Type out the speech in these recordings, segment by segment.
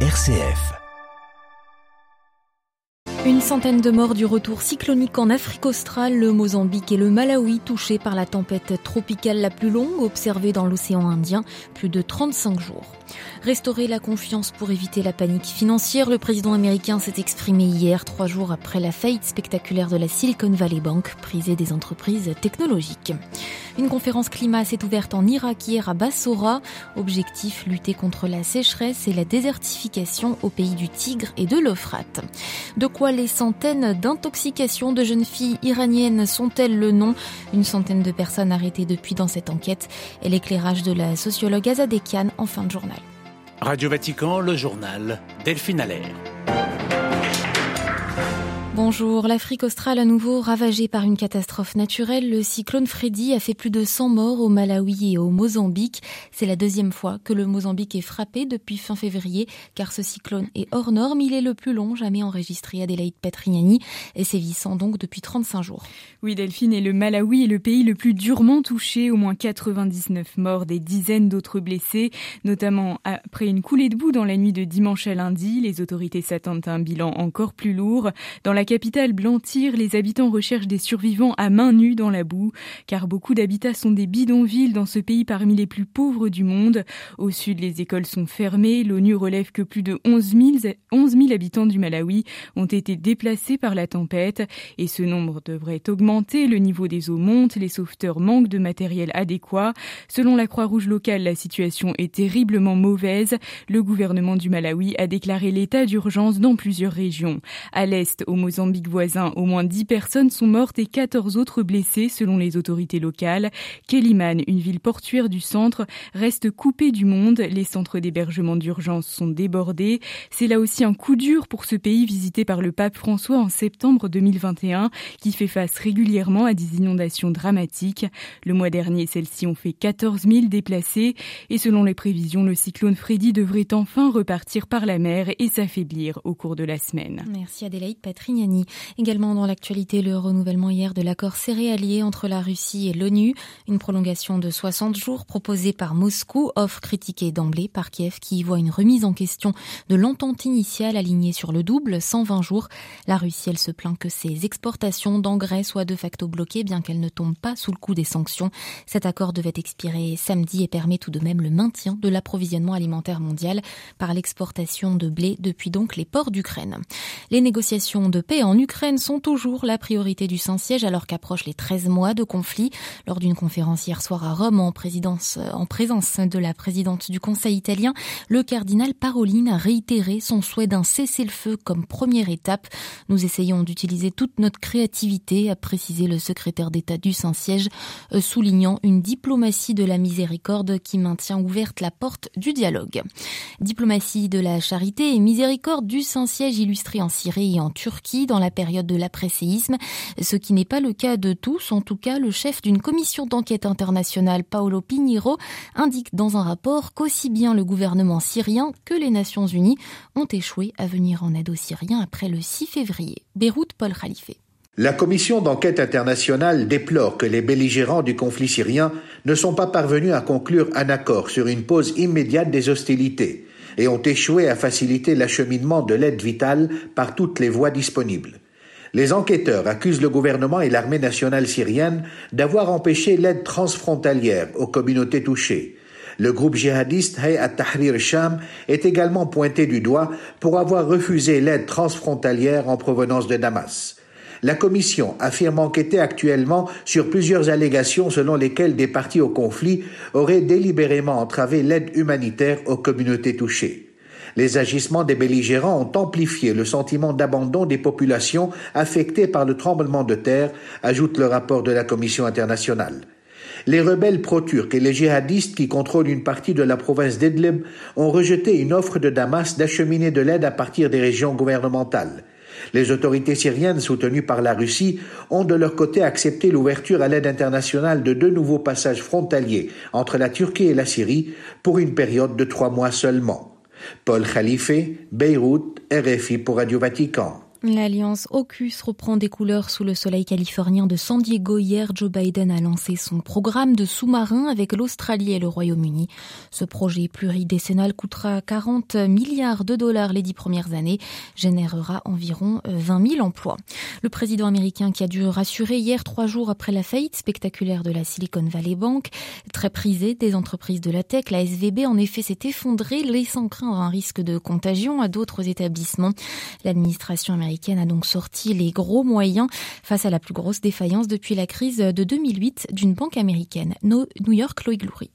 RCF. Une centaine de morts du retour cyclonique en Afrique australe, le Mozambique et le Malawi touchés par la tempête tropicale la plus longue observée dans l'océan Indien, plus de 35 jours. Restaurer la confiance pour éviter la panique financière, le président américain s'est exprimé hier, trois jours après la faillite spectaculaire de la Silicon Valley Bank, prisée des entreprises technologiques. Une conférence climat s'est ouverte en Irak hier à Bassora. Objectif, lutter contre la sécheresse et la désertification au pays du Tigre et de l'Euphrate. De quoi les centaines d'intoxications de jeunes filles iraniennes sont-elles le nom? Une centaine de personnes arrêtées depuis dans cette enquête et l'éclairage de la sociologue Azadekian en fin de journal. Radio Vatican, le journal Delphine Allaire. Bonjour, l'Afrique australe à nouveau ravagée par une catastrophe naturelle. Le cyclone Freddy a fait plus de 100 morts au Malawi et au Mozambique. C'est la deuxième fois que le Mozambique est frappé depuis fin février, car ce cyclone est hors norme. Il est le plus long jamais enregistré à Adelaide Patrignani et sévissant donc depuis 35 jours. Oui, Delphine, et le Malawi est le pays le plus durement touché, au moins 99 morts, des dizaines d'autres blessés, notamment après une coulée de boue dans la nuit de dimanche à lundi. Les autorités s'attendent à un bilan encore plus lourd. Dans la capitale Blantyre, les habitants recherchent des survivants à main nue dans la boue, car beaucoup d'habitats sont des bidonvilles dans ce pays parmi les plus pauvres du monde. Au sud, les écoles sont fermées. L'ONU relève que plus de 11 000, 11 000 habitants du Malawi ont été déplacés par la tempête, et ce nombre devrait augmenter. Le niveau des eaux monte, les sauveteurs manquent de matériel adéquat. Selon la Croix-Rouge locale, la situation est terriblement mauvaise. Le gouvernement du Malawi a déclaré l'état d'urgence dans plusieurs régions. À l'est, au Mozambique voisin, au moins 10 personnes sont mortes et 14 autres blessées selon les autorités locales. Keliman, une ville portuaire du centre, reste coupée du monde. Les centres d'hébergement d'urgence sont débordés. C'est là aussi un coup dur pour ce pays visité par le pape François en septembre 2021 qui fait face régulièrement à des inondations dramatiques. Le mois dernier, celles-ci ont fait 14 000 déplacés et selon les prévisions, le cyclone Freddy devrait enfin repartir par la mer et s'affaiblir au cours de la semaine. Merci Adélaïde Patrignani. Également dans l'actualité, le renouvellement hier de l'accord céréalier entre la Russie et l'ONU. Une prolongation de 60 jours proposée par Moscou, offre critiquée d'emblée par Kiev qui y voit une remise en question de l'entente initiale alignée sur le double, 120 jours. La Russie, elle se plaint que ses exportations d'engrais soient de facto bloquées bien qu'elles ne tombent pas sous le coup des sanctions. Cet accord devait expirer samedi et permet tout de même le maintien de l'approvisionnement alimentaire mondial par l'exportation de blé depuis donc les ports d'Ukraine. Les négociations de paix en Ukraine sont toujours la priorité du Saint-Siège alors qu'approchent les 13 mois de conflit. Lors d'une conférence hier soir à Rome en, présidence, en présence de la présidente du Conseil italien, le cardinal Parolin a réitéré son souhait d'un cessez-le-feu comme première étape. Nous essayons d'utiliser toute notre créativité, a précisé le secrétaire d'État du Saint-Siège, euh, soulignant une diplomatie de la miséricorde qui maintient ouverte la porte du dialogue. Diplomatie de la charité et miséricorde du Saint-Siège illustrée en Syrie et en Turquie dans la période de l'après-séisme, ce qui n'est pas le cas de tous. En tout cas, le chef d'une commission d'enquête internationale, Paolo Pinheiro, indique dans un rapport qu'aussi bien le gouvernement syrien que les Nations Unies ont échoué à venir en aide aux Syriens après le 6 février. Beyrouth, Paul Khalife. La commission d'enquête internationale déplore que les belligérants du conflit syrien ne sont pas parvenus à conclure un accord sur une pause immédiate des hostilités et ont échoué à faciliter l'acheminement de l'aide vitale par toutes les voies disponibles. Les enquêteurs accusent le gouvernement et l'armée nationale syrienne d'avoir empêché l'aide transfrontalière aux communautés touchées. Le groupe djihadiste Hayat Tahrir Sham est également pointé du doigt pour avoir refusé l'aide transfrontalière en provenance de Damas. La commission affirme enquêter actuellement sur plusieurs allégations selon lesquelles des partis au conflit auraient délibérément entravé l'aide humanitaire aux communautés touchées. Les agissements des belligérants ont amplifié le sentiment d'abandon des populations affectées par le tremblement de terre, ajoute le rapport de la Commission internationale. Les rebelles pro-turcs et les djihadistes qui contrôlent une partie de la province d'Idlib ont rejeté une offre de Damas d'acheminer de l'aide à partir des régions gouvernementales. Les autorités syriennes soutenues par la Russie ont de leur côté accepté l'ouverture à l'aide internationale de deux nouveaux passages frontaliers entre la Turquie et la Syrie pour une période de trois mois seulement. Paul Khalife, Beyrouth, RFI pour Radio Vatican. L'alliance AUKUS reprend des couleurs sous le soleil californien de San Diego. Hier, Joe Biden a lancé son programme de sous-marin avec l'Australie et le Royaume-Uni. Ce projet pluridécennal coûtera 40 milliards de dollars les dix premières années, générera environ 20 000 emplois. Le président américain qui a dû rassurer hier, trois jours après la faillite spectaculaire de la Silicon Valley Bank, très prisée des entreprises de la tech, la SVB en effet s'est effondrée, laissant craindre un risque de contagion à d'autres établissements. L'administration américaine a donc sorti les gros moyens face à la plus grosse défaillance depuis la crise de 2008 d'une banque américaine, New York Lloyd Glory.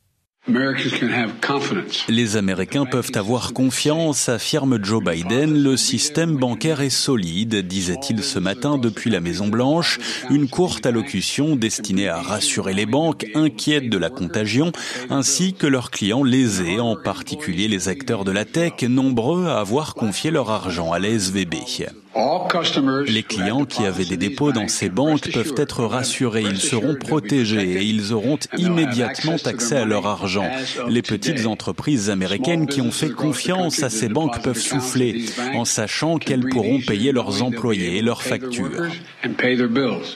Les Américains peuvent avoir confiance, affirme Joe Biden. Le système bancaire est solide, disait-il ce matin depuis la Maison Blanche. Une courte allocution destinée à rassurer les banques inquiètes de la contagion, ainsi que leurs clients lésés, en particulier les acteurs de la tech, nombreux à avoir confié leur argent à la SVB. Les clients qui avaient des dépôts dans ces banques peuvent être rassurés, ils seront protégés et ils auront immédiatement accès à leur argent. Les petites entreprises américaines qui ont fait confiance à ces banques peuvent souffler en sachant qu'elles pourront payer leurs employés et leurs factures.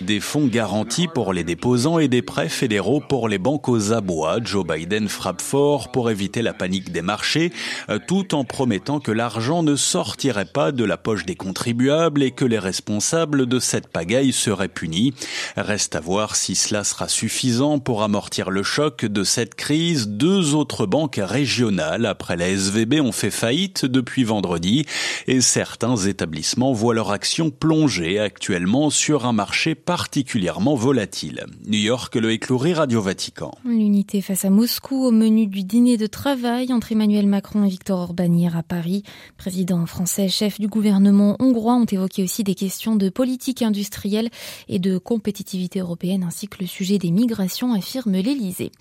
Des fonds garantis pour les déposants et des prêts fédéraux pour les banques aux abois. Joe Biden frappe fort pour éviter la panique des marchés, euh, tout en promettant que l'argent ne sortirait pas de la poche des contribuables et que les responsables de cette pagaille seraient punis. Reste à voir si cela sera suffisant pour amortir le choc de cette crise. Deux autres banques régionales après la SVB ont fait faillite depuis vendredi et certains établissements voient leur action plonger actuellement sur un marché particulièrement volatile. New York, le écloury Radio Vatican. L'unité face à Moscou au menu du dîner de travail entre Emmanuel Macron et Victor Orban hier à Paris. Président français, chef du gouvernement hongrois ont évoqué aussi des questions de politique industrielle et de compétitivité européenne ainsi que le sujet des migrations, affirme l'Élysée.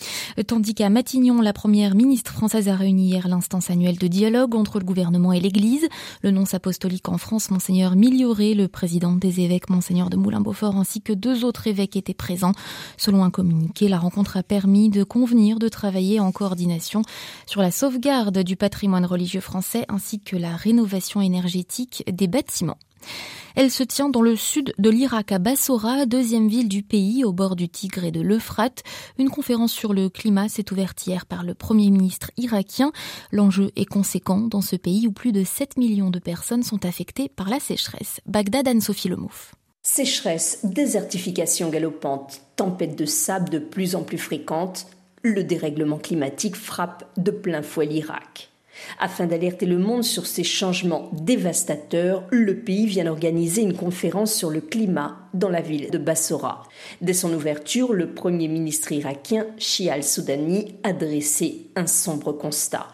Tandis qu'à Matignon, la première ministre française a réuni hier l'instance annuelle de dialogue entre le gouvernement et l'Église. Le nonce apostolique en France, Monseigneur Milioré, le président des évêques, Monseigneur de Moulin-Beaufort, ainsi que deux autres évêques étaient présents. Selon un communiqué, la rencontre a permis de convenir de travailler en coordination sur la sauvegarde du patrimoine religieux français ainsi que la rénovation énergétique des bâtiments. Elle se tient dans le sud de l'Irak, à Bassora, deuxième ville du pays, au bord du Tigre et de l'Euphrate. Une conférence sur le climat s'est ouverte hier par le premier ministre irakien. L'enjeu est conséquent dans ce pays où plus de 7 millions de personnes sont affectées par la sécheresse. Bagdad, Anne-Sophie Lemouf. Sécheresse, désertification galopante, tempête de sable de plus en plus fréquente, le dérèglement climatique frappe de plein fouet l'Irak. Afin d'alerter le monde sur ces changements dévastateurs, le pays vient d'organiser une conférence sur le climat dans la ville de Bassora. Dès son ouverture, le premier ministre irakien, Shia al-Soudani, a dressé un sombre constat.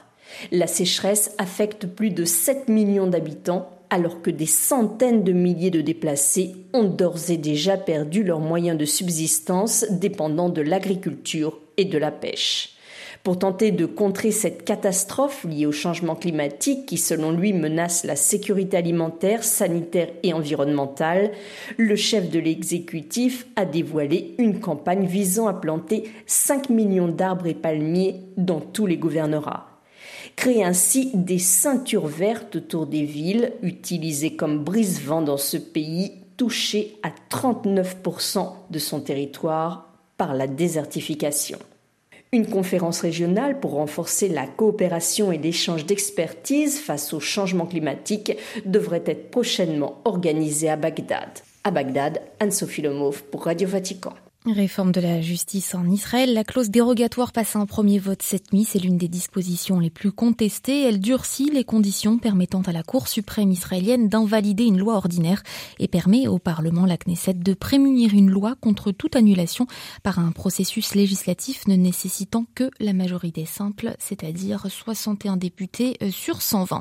La sécheresse affecte plus de 7 millions d'habitants alors que des centaines de milliers de déplacés ont d'ores et déjà perdu leurs moyens de subsistance dépendant de l'agriculture et de la pêche. Pour tenter de contrer cette catastrophe liée au changement climatique qui, selon lui, menace la sécurité alimentaire, sanitaire et environnementale, le chef de l'exécutif a dévoilé une campagne visant à planter 5 millions d'arbres et palmiers dans tous les gouvernorats créer ainsi des ceintures vertes autour des villes, utilisées comme brise-vent dans ce pays touché à 39% de son territoire par la désertification. Une conférence régionale pour renforcer la coopération et l'échange d'expertise face au changement climatique devrait être prochainement organisée à Bagdad. À Bagdad, Anne-Sophie Lomov pour Radio Vatican. Réforme de la justice en Israël. La clause dérogatoire passe à un premier vote cette nuit. C'est l'une des dispositions les plus contestées. Elle durcit les conditions permettant à la Cour suprême israélienne d'invalider une loi ordinaire et permet au Parlement, la Knesset, de prémunir une loi contre toute annulation par un processus législatif ne nécessitant que la majorité simple, c'est-à-dire 61 députés euh, sur 120.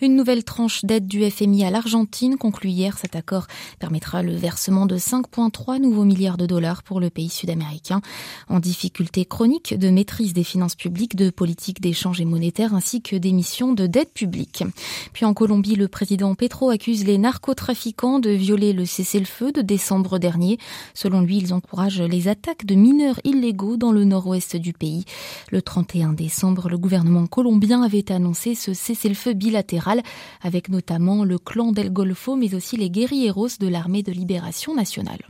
Une nouvelle tranche d'aide du FMI à l'Argentine conclue hier. Cet accord permettra le versement de 5,3 nouveaux milliards de dollars pour le pays sud-américain, en difficulté chronique de maîtrise des finances publiques, de politique d'échange et monétaire ainsi que d'émissions de dette publique. Puis en Colombie, le président Petro accuse les narcotrafiquants de violer le cessez-le-feu de décembre dernier. Selon lui, ils encouragent les attaques de mineurs illégaux dans le nord-ouest du pays. Le 31 décembre, le gouvernement colombien avait annoncé ce cessez-le-feu bilatéral avec notamment le clan del Golfo mais aussi les guerrilleros de l'armée de libération nationale.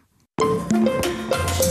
よし。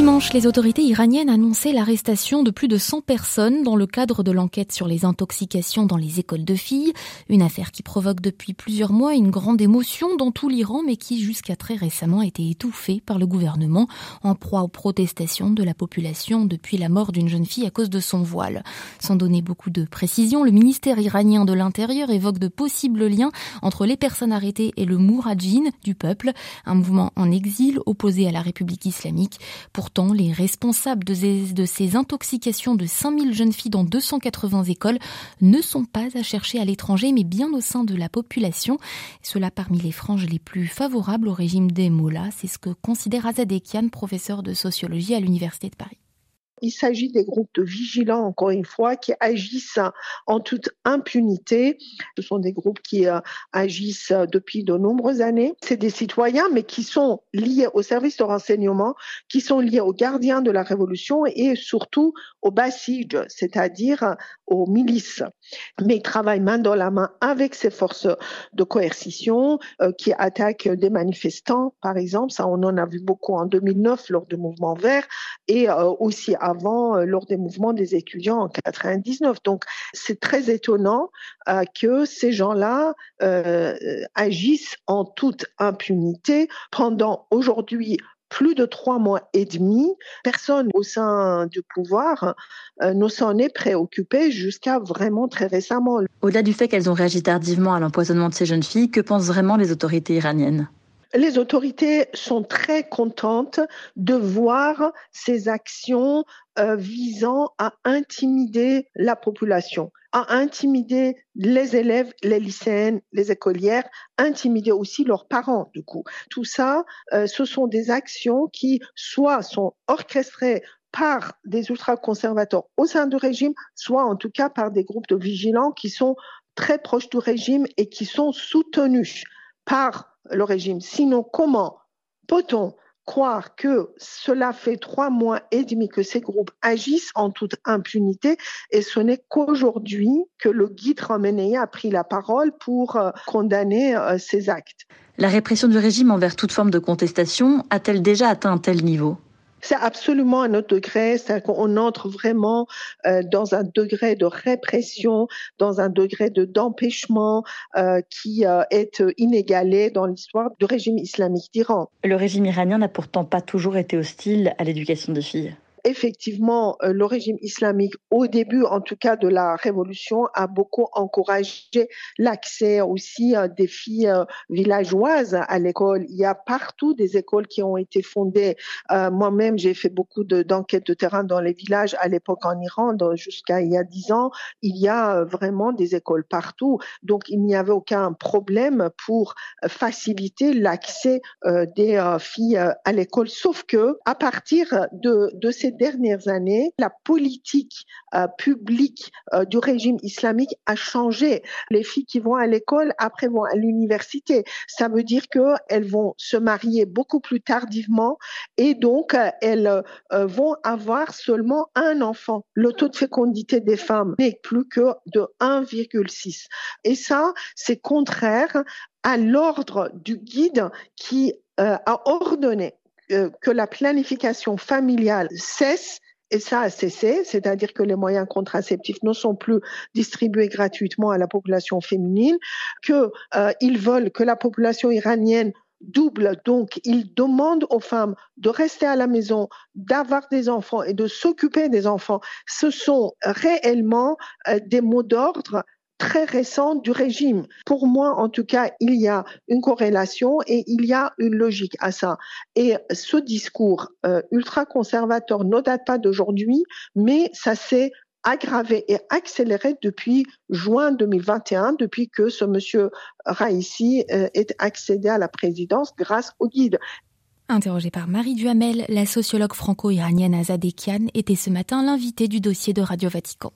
Dimanche, les autorités iraniennes annonçaient l'arrestation de plus de 100 personnes dans le cadre de l'enquête sur les intoxications dans les écoles de filles, une affaire qui provoque depuis plusieurs mois une grande émotion dans tout l'Iran mais qui jusqu'à très récemment a été étouffée par le gouvernement en proie aux protestations de la population depuis la mort d'une jeune fille à cause de son voile. Sans donner beaucoup de précisions, le ministère iranien de l'Intérieur évoque de possibles liens entre les personnes arrêtées et le Mourajin du peuple, un mouvement en exil opposé à la République islamique. Pour Pourtant, les responsables de ces, intoxications de 5000 jeunes filles dans 280 écoles ne sont pas à chercher à l'étranger, mais bien au sein de la population. Cela parmi les franges les plus favorables au régime des Mollahs. C'est ce que considère Azadekian, professeur de sociologie à l'Université de Paris. Il s'agit des groupes de vigilants, encore une fois, qui agissent en toute impunité. Ce sont des groupes qui euh, agissent depuis de nombreuses années. C'est des citoyens, mais qui sont liés au service de renseignement, qui sont liés aux gardiens de la révolution et surtout aux Basij, c'est-à-dire aux milices. Mais ils travaillent main dans la main avec ces forces de coercition euh, qui attaquent des manifestants, par exemple. Ça, on en a vu beaucoup en 2009 lors du mouvement vert et euh, aussi avant euh, lors des mouvements des étudiants en 99. Donc, c'est très étonnant que ces gens-là agissent en toute impunité pendant aujourd'hui plus de trois mois et demi, personne au sein du pouvoir euh, ne s'en est préoccupé jusqu'à vraiment très récemment. Au-delà du fait qu'elles ont réagi tardivement à l'empoisonnement de ces jeunes filles, que pensent vraiment les autorités iraniennes? Les autorités sont très contentes de voir ces actions euh, visant à intimider la population, à intimider les élèves, les lycéennes, les écolières, intimider aussi leurs parents du coup. Tout ça, euh, ce sont des actions qui soit sont orchestrées par des ultra-conservateurs au sein du régime, soit en tout cas par des groupes de vigilants qui sont très proches du régime et qui sont soutenus par le régime. Sinon, comment peut-on croire que cela fait trois mois et demi que ces groupes agissent en toute impunité et ce n'est qu'aujourd'hui que le guide Ramenei a pris la parole pour euh, condamner euh, ces actes? La répression du régime envers toute forme de contestation a-t-elle déjà atteint un tel niveau? C'est absolument un autre degré, c'est qu'on entre vraiment euh, dans un degré de répression, dans un degré de d'empêchement euh, qui euh, est inégalé dans l'histoire du régime islamique d'Iran. Le régime iranien n'a pourtant pas toujours été hostile à l'éducation des filles effectivement, euh, le régime islamique, au début en tout cas de la révolution, a beaucoup encouragé l'accès aussi euh, des filles euh, villageoises à l'école. Il y a partout des écoles qui ont été fondées. Moi-même, j'ai fait beaucoup d'enquêtes de, terrain dans les villages à l'époque en Iran, jusqu'à il y a dix ans. Il y a vraiment des écoles partout. Donc, il n'y avait aucun problème pour faciliter l'accès des filles à l'école. Sauf que, à partir de, de ces dernières années, la politique euh, publique euh, du régime islamique a changé. Les filles qui vont à l'école, après vont à l'université. Ça veut dire qu'elles vont se marier beaucoup plus tardivement et donc euh, elles vont avoir seulement un enfant. Le taux de fécondité des femmes n'est plus que de 1,6. Et ça, c'est contraire à l'ordre du guide qui a ordonné euh, que la planification familiale cesse et ça a cessé, c'est-à-dire que les moyens contraceptifs ne sont plus distribués gratuitement à la population féminine, qu'ils euh, veulent que la population iranienne double. Donc, ils demandent aux femmes de rester à la maison, d'avoir des enfants et de s'occuper des enfants. Ce sont réellement euh, des mots d'ordre très récente du régime. Pour moi, en tout cas, il y a une corrélation et il y a une logique à ça. Et ce discours euh, ultra-conservateur ne date pas d'aujourd'hui, mais ça s'est aggravé et accéléré depuis juin 2021, depuis que ce monsieur Raisi euh, est accédé à la présidence grâce au guide. Interrogée par Marie Duhamel, la sociologue franco-iranienne Azadekian était ce matin l'invitée du dossier de Radio Vatican.